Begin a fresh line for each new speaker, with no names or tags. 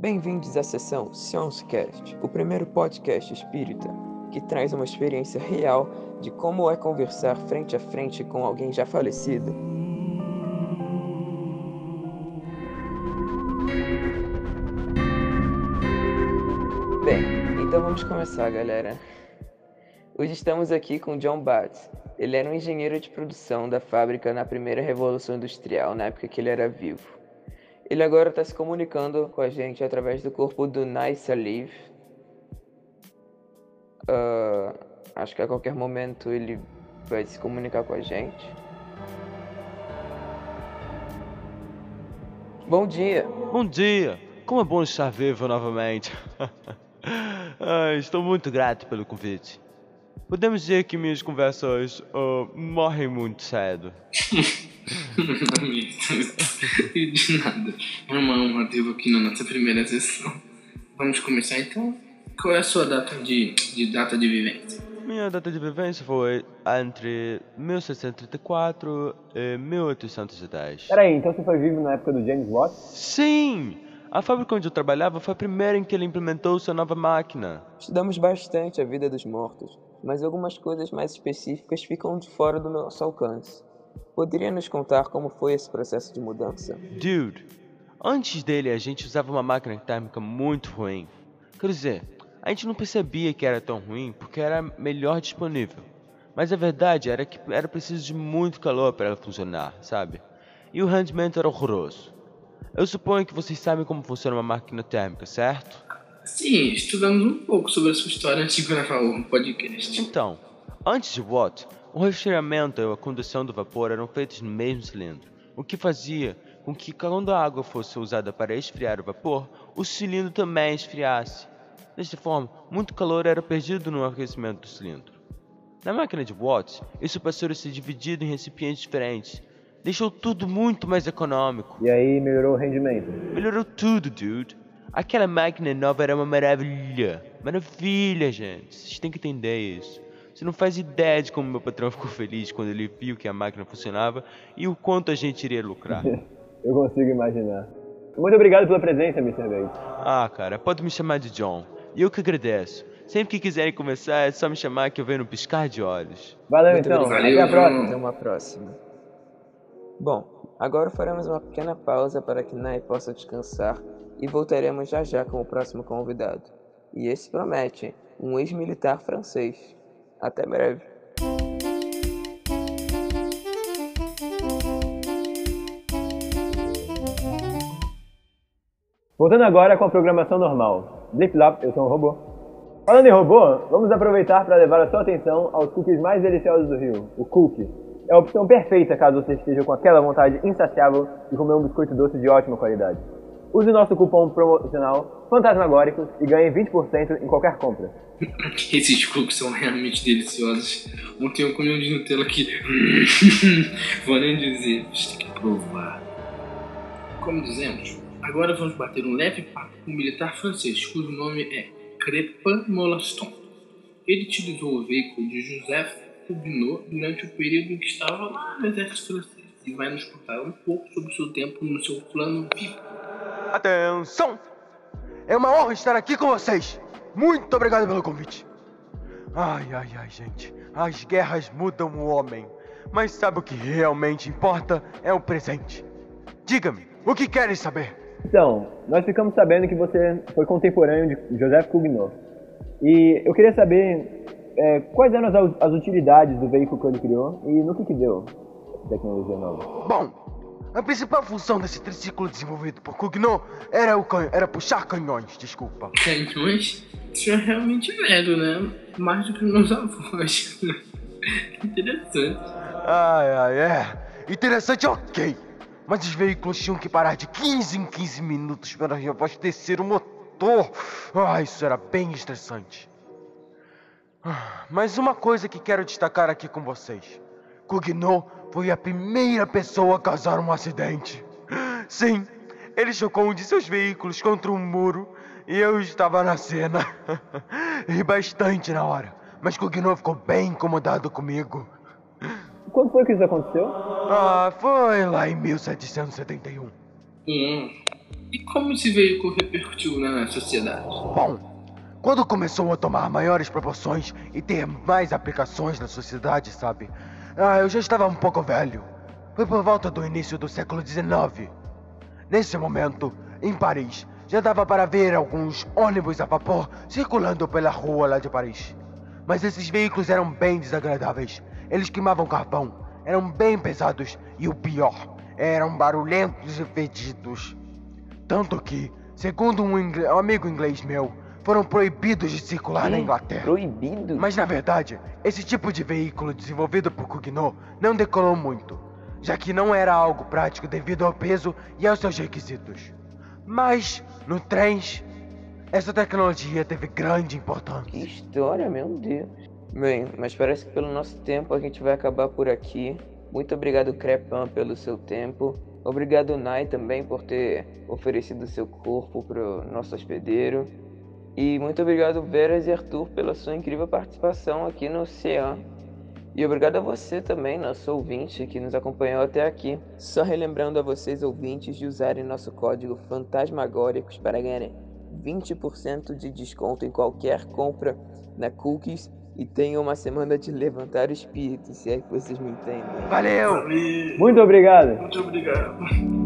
Bem-vindos à sessão Science o primeiro podcast espírita que traz uma experiência real de como é conversar frente a frente com alguém já falecido. Bem, então vamos começar, galera. Hoje estamos aqui com John Batts. Ele era um engenheiro de produção da fábrica na primeira Revolução Industrial, na época que ele era vivo. Ele agora está se comunicando com a gente através do corpo do Nice Alive. Uh, acho que a qualquer momento ele vai se comunicar com a gente. Bom dia!
Bom dia! Como é bom estar vivo novamente. ah, estou muito grato pelo convite. Podemos dizer que minhas conversas uh, morrem muito cedo.
de nada. É uma honra ter aqui na nossa primeira sessão. Vamos começar então. Qual é a sua data de, de data de vivência?
Minha data de vivência foi entre 1634 e 1810.
Peraí, então você foi vivo na época do James Watt?
Sim! A fábrica onde eu trabalhava foi a primeira em que ele implementou sua nova máquina.
Estudamos bastante a vida dos mortos mas algumas coisas mais específicas ficam de fora do nosso alcance. Poderia nos contar como foi esse processo de mudança?
Dude, antes dele a gente usava uma máquina térmica muito ruim. Quer dizer, a gente não percebia que era tão ruim porque era melhor disponível. Mas a verdade era que era preciso de muito calor para ela funcionar, sabe? E o rendimento era horroroso. Eu suponho que vocês sabem como funciona uma máquina térmica, certo?
Sim, estudamos um pouco sobre a sua história antes de gravar o podcast.
Então, antes de Watt, o resfriamento e a condução do vapor eram feitos no mesmo cilindro, o que fazia com que quando a água fosse usada para esfriar o vapor, o cilindro também esfriasse. Desta forma, muito calor era perdido no aquecimento do cilindro. Na máquina de Watt, isso passou a ser dividido em recipientes diferentes. Deixou tudo muito mais econômico.
E aí melhorou o rendimento?
Melhorou tudo, dude. Aquela máquina nova era uma maravilha. Maravilha, gente. Vocês têm que entender isso. Você não faz ideia de como meu patrão ficou feliz quando ele viu que a máquina funcionava e o quanto a gente iria lucrar.
Eu consigo imaginar. Muito obrigado pela presença, Mr. Bates.
Ah, cara, pode me chamar de John. E eu que agradeço. Sempre que quiserem começar, é só me chamar que eu venho no piscar de olhos.
Valeu, Muito então. Valeu, Até a próxima.
Até uma próxima. Bom, agora faremos uma pequena pausa para que Nai possa descansar e voltaremos já já com o próximo convidado. E esse promete, um ex-militar francês. Até breve.
Voltando agora com a programação normal. Zip Lap, eu sou um robô. Falando em robô, vamos aproveitar para levar a sua atenção aos cookies mais deliciosos do Rio, o cookie. É a opção perfeita caso você esteja com aquela vontade insaciável de comer um biscoito doce de ótima qualidade. Use nosso cupom promocional Fantasmagóricos e ganhe 20% em qualquer compra.
Esses cookies são realmente deliciosos. Ontem eu comi um de Nutella que. Vou nem dizer, tem que provar. Como dizemos, agora vamos bater um leve papo com um militar francês cujo nome é Crepin Molaston. Ele utilizou o veículo de Joseph Cubineau durante o período em que estava lá no exército francês e vai nos contar um pouco sobre seu tempo no seu plano vivo.
Atenção! É uma honra estar aqui com vocês. Muito obrigado pelo convite. Ai, ai, ai, gente. As guerras mudam o homem. Mas sabe o que realmente importa? É o presente. Diga-me, o que queres saber?
Então, nós ficamos sabendo que você foi contemporâneo de Joseph Cugnot. E eu queria saber é, quais eram as, as, utilidades do veículo que ele criou e no que, que deu essa tecnologia nova.
Bom, a principal função desse triciclo desenvolvido por Cugnot era, o can... era puxar canhões, desculpa.
Canhões? Isso é realmente velho, né? Mais do que meus avós. Interessante.
Ai, ai, é. Interessante, ok. Mas os veículos tinham que parar de 15 em 15 minutos para abastecer o motor. Ah, isso era bem estressante. Ah, mas uma coisa que quero destacar aqui com vocês. Cugnot foi a primeira pessoa a causar um acidente. Sim, ele chocou um de seus veículos contra um muro e eu estava na cena. Ri bastante na hora, mas Cugnot ficou bem incomodado comigo.
Quando foi que isso aconteceu?
Ah, foi lá em 1771.
Hum, E como esse veículo repercutiu na sociedade?
Bom, quando começou a tomar maiores proporções e ter mais aplicações na sociedade, sabe? Ah, eu já estava um pouco velho. Foi por volta do início do século XIX. Nesse momento, em Paris, já dava para ver alguns ônibus a vapor circulando pela rua lá de Paris. Mas esses veículos eram bem desagradáveis. Eles queimavam carvão, eram bem pesados e o pior, eram barulhentos e fedidos. Tanto que, segundo um, ingle- um amigo inglês meu, foram proibidos de circular na
Ih,
Inglaterra.
Proibido?
Mas na verdade, esse tipo de veículo desenvolvido por Cugnot não decolou muito, já que não era algo prático devido ao peso e aos seus requisitos. Mas, no trens, essa tecnologia teve grande
Que
importância.
história, meu Deus. Bem, mas parece que pelo nosso tempo a gente vai acabar por aqui. Muito obrigado, Crepan, pelo seu tempo. Obrigado, Nai, também, por ter oferecido seu corpo pro nosso hospedeiro. E muito obrigado, Veras e Arthur, pela sua incrível participação aqui no Oceano. E obrigado a você também, nosso ouvinte, que nos acompanhou até aqui. Só relembrando a vocês, ouvintes, de usarem nosso código Fantasmagóricos para ganharem 20% de desconto em qualquer compra na Cookies e tenham uma semana de levantar o espírito, se é que vocês me entendem.
Valeu!
Valeu.
Muito obrigado.
Muito obrigado.